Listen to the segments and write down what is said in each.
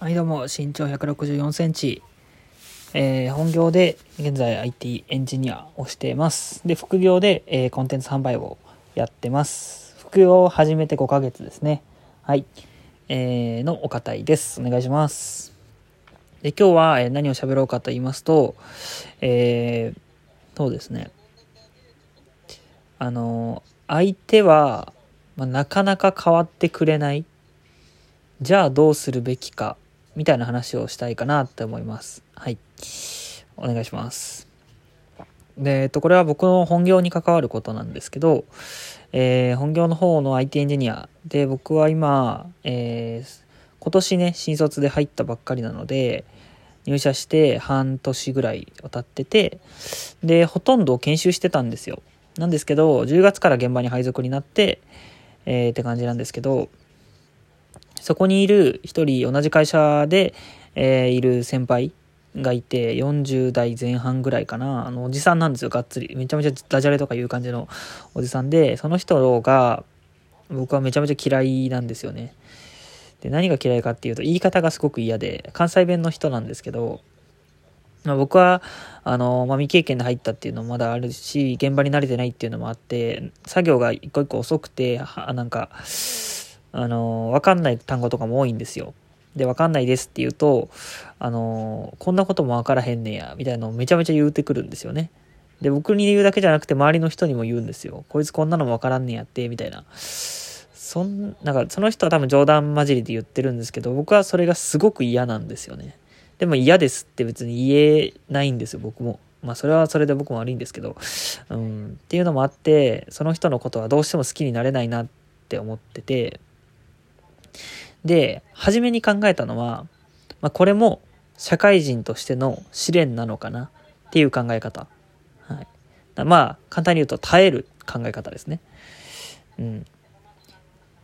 はいどうも身長164センチ、えー本業で現在 IT エンジニアをしています。で副業で、えーコンテンツ販売をやってます。副業を始めて5ヶ月ですね。はい、えーのお堅いです。お願いします。で今日は、え何を喋ろうかと言いますとえーそうですね。あの相手は、まあ、なかなか変わってくれない。じゃあどうするべきか。みたいな話をしたいかなって思います。はい。お願いします。で、えっと、これは僕の本業に関わることなんですけど、えー本業の方の IT エンジニアで、僕は今、えー今年ね、新卒で入ったばっかりなので、入社して半年ぐらい経ってて、で、ほとんど研修してたんですよ。なんですけど、10月から現場に配属になって、えーって感じなんですけど、そこにいる一人同じ会社で、えーいる先輩がいて40代前半ぐらいかな。あのおじさんなんですよがっつり。めちゃめちゃダジャレとかいう感じのおじさんでその人が僕はめちゃめちゃ嫌いなんですよね。で何が嫌いかっていうと言い方がすごく嫌で関西弁の人なんですけどまあ、僕は、あの、まあ、未経験で入ったっていうのもまだあるし、現場に慣れてないっていうのもあって、作業が一個一個遅くて、はなんか、あの、わかんない単語とかも多いんですよ。で、わかんないですって言うと、あの、こんなこともわからへんねや、みたいなのをめちゃめちゃ言うてくるんですよね。で、僕に言うだけじゃなくて周りの人にも言うんですよ。こいつこんなのもわからんねやって、みたいな。そん、なんかその人は多分冗談交じりで言ってるんですけど、僕はそれがすごく嫌なんですよね。でも嫌ですって別に言えないんですよ、僕も。まあそれはそれで僕も悪いんですけど。うん。っていうのもあって、その人のことはどうしても好きになれないなって思ってて。で、初めに考えたのは、まあこれも社会人としての試練なのかなっていう考え方。はい。まあ簡単に言うと耐える考え方ですね。うん。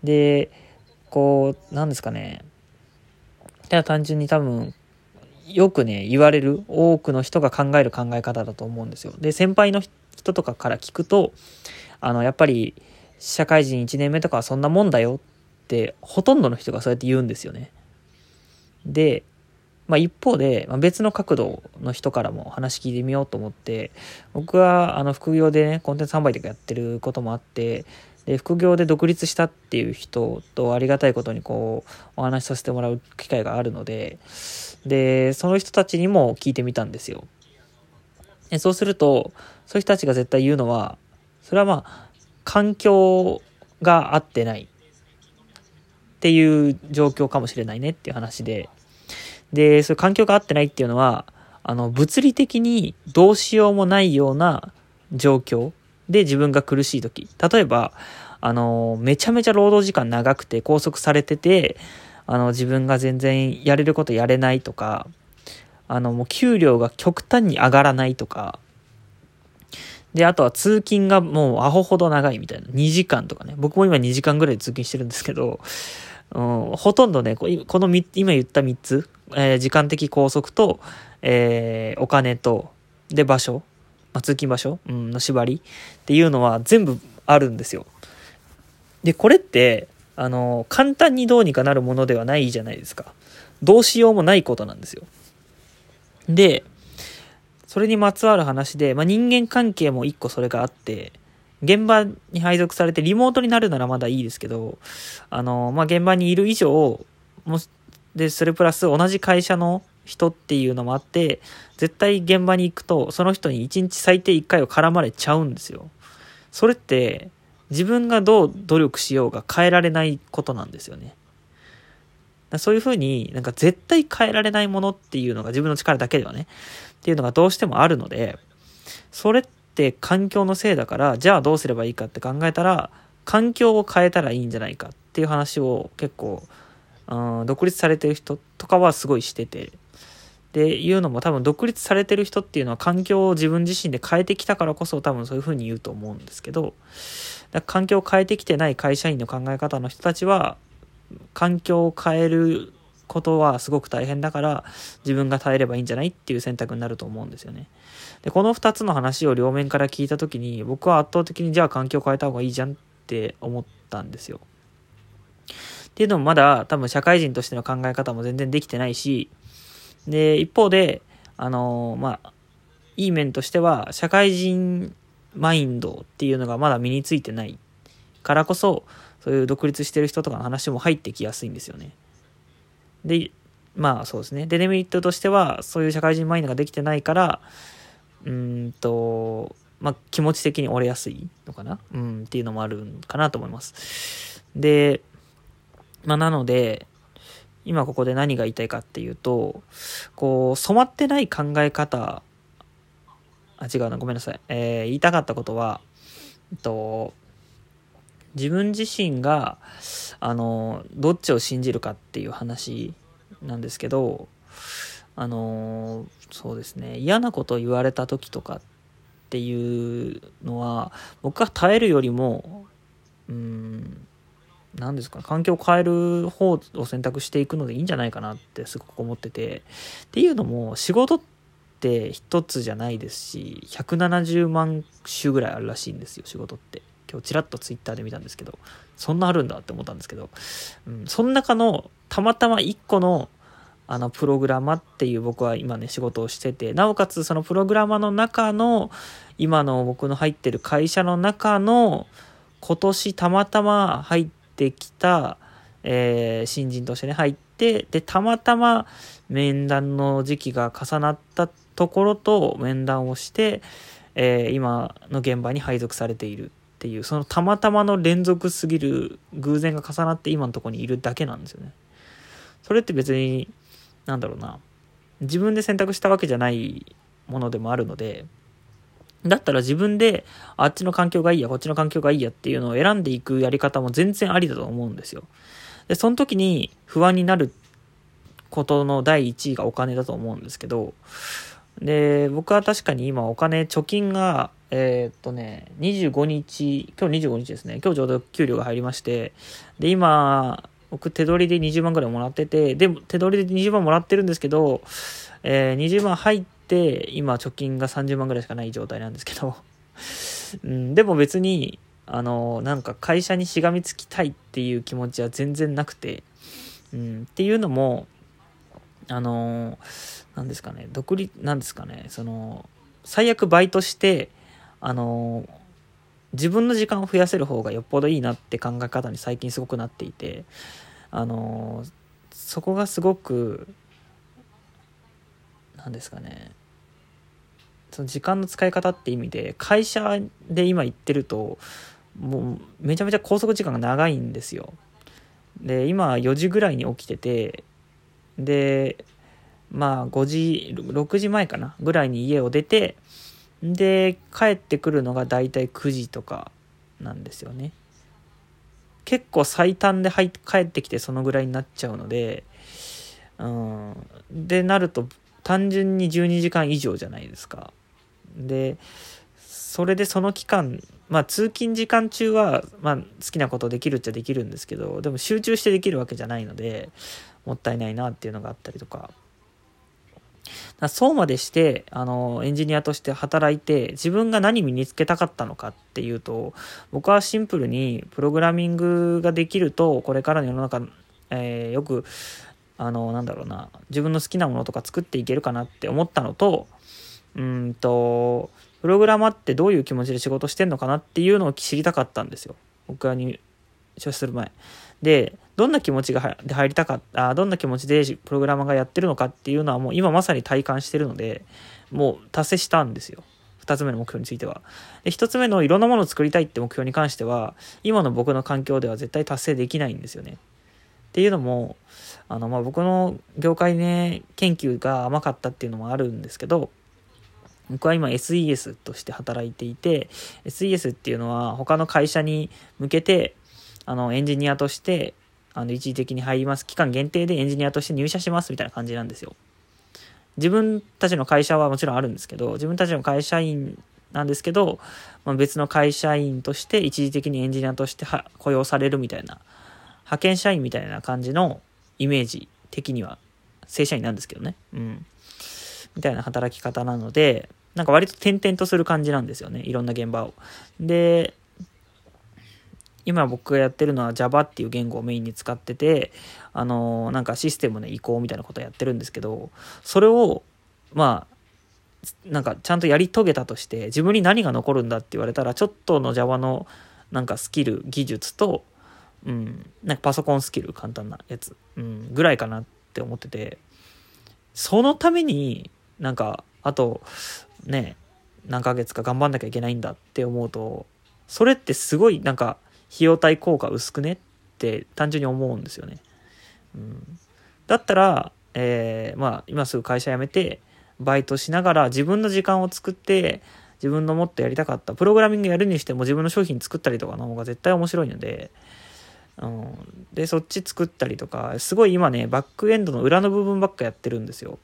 で、こう、なんですかね。ただ単純に多分、よくね、言われる多くの人が考える考え方だと思うんですよ。で、先輩の人とかから聞くと、あの、やっぱり、社会人1年目とかはそんなもんだよ、ほとんどの人がそうやって言うんですよね。で、まあ一方で、まあ、別の角度の人からも話聞いてみようと思って、僕はあの副業でね、コンテンツ販売とかやってることもあって、で、副業で独立したっていう人とありがたいことにこう、お話しさせてもらう機会があるので、で、その人たちにも聞いてみたんですよ。でそうすると、そういう人たちが絶対言うのは、それはまあ、環境が合ってないっていう状況かもしれないねっていう話で、で、そういう環境が合ってないっていうのは、あの、物理的にどうしようもないような状況で自分が苦しい時。例えば、あの、めちゃめちゃ労働時間長くて拘束されてて、あの、自分が全然やれることやれないとか、あの、もう給料が極端に上がらないとか、で、あとは通勤がもうアホほど長いみたいな。2時間とかね。僕も今2時間ぐらい通勤してるんですけど、うん、ほとんどね、このみ今言った3つ、えー時間的拘束と、えーお金と、で、場所、まあ、通勤場所、うん、の縛りっていうのは全部あるんですよ。で、これって、あの、簡単にどうにかなるものではないじゃないですか。どうしようもないことなんですよ。で、それにまつわる話で、まあ、人間関係も一個それがあって、現場に配属されてリモートになるならまだいいですけど、あの、まあ、現場にいる以上、も、で、それプラス同じ会社の人っていうのもあって、絶対現場に行くと、その人に1日最低1回は絡まれちゃうんですよ。それって、自分がどう努力しようが変えられないことなんですよね。そういうふうになんか絶対変えられないものっていうのが自分の力だけではね、っていうのがどうしてもあるので、それって環境のせいだから、じゃあどうすればいいかって考えたら、環境を変えたらいいんじゃないかっていう話を結構、うん、独立されてる人とかはすごいしてて、でいうのも多分独立されてる人っていうのは環境を自分自身で変えてきたからこそ多分そういうふうに言うと思うんですけど、環境を変えてきてない会社員の考え方の人たちは、環境を変えることはすごく大変だから自分が耐えればいいんじゃないっていう選択になると思うんですよね。で、この2つの話を両面から聞いた時に僕は圧倒的にじゃあ環境を変えた方がいいじゃんって思ったんですよ。っていうのもまだ多分社会人としての考え方も全然できてないし、で、一方で、あのまあ、いい面としては、社会人マインドっていうのがまだ身についてないからこそ、そういう独立してる人とかの話も入ってきやすいんですよね。で、まあそうですね。で、デメリットとしては、そういう社会人マインドができてないから、うんと、まあ気持ち的に折れやすいのかな？うん、っていうのもあるんかなと思います。で、まあなので、今ここで何が言いたいかっていうと、こう、染まってない考え方、あ、違うな、ごめんなさい。えー、言いたかったことは、えっと、自分自身が、あの、どっちを信じるかっていう話なんですけど、あの、そうですね、嫌なことを言われた時とかっていうのは、僕は耐えるよりも、うん、何ですか、環境を変える方を選択していくのでいいんじゃないかなってすごく思ってて、っていうのも、仕事って一つじゃないですし、170万種ぐらいあるらしいんですよ、仕事って。今日ちらっとツイッターで見たんですけど、そんなあるんだって思ったんですけど、うん、その中のたまたま1個のあのプログラマっていう僕は今ね仕事をしてて、なおかつそのプログラマの中の今の僕の入ってる会社の中の今年たまたま入ってきた、えー、新人としてね入って、で、たまたま面談の時期が重なったところと面談をして、えー、今の現場に配属されている。っていう、そのたまたまの連続すぎる偶然が重なって今のとこにいるだけなんですよね。それって別に、なんだろうな、自分で選択したわけじゃないものでもあるので、だったら自分であっちの環境がいいや、こっちの環境がいいやっていうのを選んでいくやり方も全然ありだと思うんですよ。で、その時に不安になることの第一位がお金だと思うんですけど、で、僕は確かに今お金、貯金がえー、っとね、25日、今日25日ですね。今日ちょうど給料が入りまして、で、今、僕手取りで20万ぐらいもらってて、でも手取りで20万もらってるんですけど、えー、20万入って、今貯金が30万ぐらいしかない状態なんですけど、うん、でも別に、あの、なんか会社にしがみつきたいっていう気持ちは全然なくて、うん、っていうのも、あの、なんですかね、独立、なんですかね、その、最悪バイトして、あの自分の時間を増やせる方がよっぽどいいなって考え方に最近すごくなっていてあのそこがすごく何ですかねその時間の使い方って意味で会社で今行ってるともうめちゃめちゃ拘束時間が長いんですよ。で今4時ぐらいに起きててでまあ5時6時前かなぐらいに家を出てで、帰ってくるのがだいたい9時とかなんですよね。結構最短で入帰ってきてそのぐらいになっちゃうので、うん。で、なると単純に12時間以上じゃないですか。で、それでその期間、まあ通勤時間中は、まあ好きなことできるっちゃできるんですけど、でも集中してできるわけじゃないので、もったいないなっていうのがあったりとか。だそうまでして、あの、エンジニアとして働いて、自分が何身につけたかったのかっていうと、僕はシンプルに、プログラミングができると、これからの世の中、えー、よく、あの、なんだろうな、自分の好きなものとか作っていけるかなって思ったのと、うんと、プログラマーってどういう気持ちで仕事してんのかなっていうのを知りたかったんですよ。僕は入社する前。で、どんな気持ちが入りたかった、どんな気持ちでプログラマーがやってるのかっていうのはもう今まさに体感してるので、もう達成したんですよ。二つ目の目標については。で、一つ目のいろんなものを作りたいって目標に関しては、今の僕の環境では絶対達成できないんですよね。っていうのも、あの、まあ、僕の業界ね、研究が甘かったっていうのもあるんですけど、僕は今 SES として働いていて、SES っていうのは他の会社に向けて、あの、エンジニアとして、あの、一時的に入ります。期間限定でエンジニアとして入社しますみたいな感じなんですよ。自分たちの会社はもちろんあるんですけど、自分たちの会社員なんですけど、まあ、別の会社員として一時的にエンジニアとして雇用されるみたいな、派遣社員みたいな感じのイメージ的には、正社員なんですけどね。うん。みたいな働き方なので、なんか割と転々とする感じなんですよね。いろんな現場を。で、今僕がやってるのは Java っていう言語をメインに使ってて、あの、なんかシステムの移行みたいなことをやってるんですけど、それを、まあ、なんかちゃんとやり遂げたとして自分に何が残るんだって言われたらちょっとの Java のなんかスキル技術と、うん、なんかパソコンスキル簡単なやつ、うん、ぐらいかなって思っててそのためになんかあとね何ヶ月か頑張んなきゃいけないんだって思うとそれってすごいなんか費用対効果薄くね？って単純に思うんですよね。うん、だったら、えー、まあ今すぐ会社辞めてバイトしながら自分の時間を作って自分のもっとやりたかったプログラミングやるにしても自分の商品作ったりとかの方が絶対面白いので、うん、でそっち作ったりとかすごい今ねバックエンドの裏の部分ばっかやってるんですよ。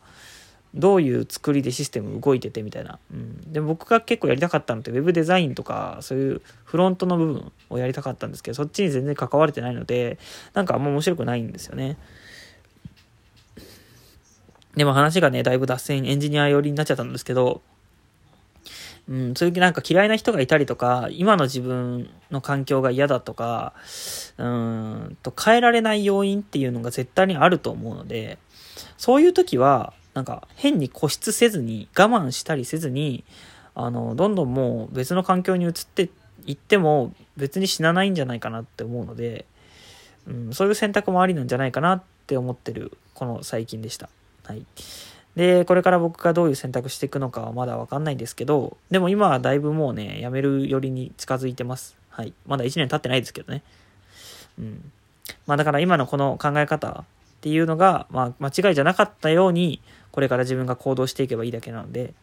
どういう作りでシステム動いててみたいな、うん、で僕が結構やりたかったのって web デザインとかそういうフロントの部分をやりたかったんですけどそっちに全然関われてないのでなんかあんま面白くないんですよね。でも話がね、だいぶ脱線エンジニア寄りになっちゃったんですけど、うん、そういうなんか嫌いな人がいたりとか、今の自分の環境が嫌だとか、うんと変えられない要因っていうのが絶対にあると思うので、そういう時は、なんか変に固執せずに、我慢したりせずに、あの、どんどんもう別の環境に移っていっても別に死なないんじゃないかなって思うので、うん、そういう選択もありなんじゃないかなって思ってる、この最近でした。はい。で、これから僕がどういう選択していくのかはまだわかんないんですけど、でも今はだいぶもうね、辞める寄りに近づいてます。はい。まだ1年経ってないですけどね。うん。まあだから今のこの考え方っていうのが、まあ間違いじゃなかったように、これから自分が行動していけばいいだけなので、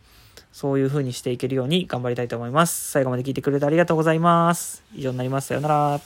そういう風にしていけるように頑張りたいと思います。最後まで聞いてくれてありがとうございます。以上になります。さようなら。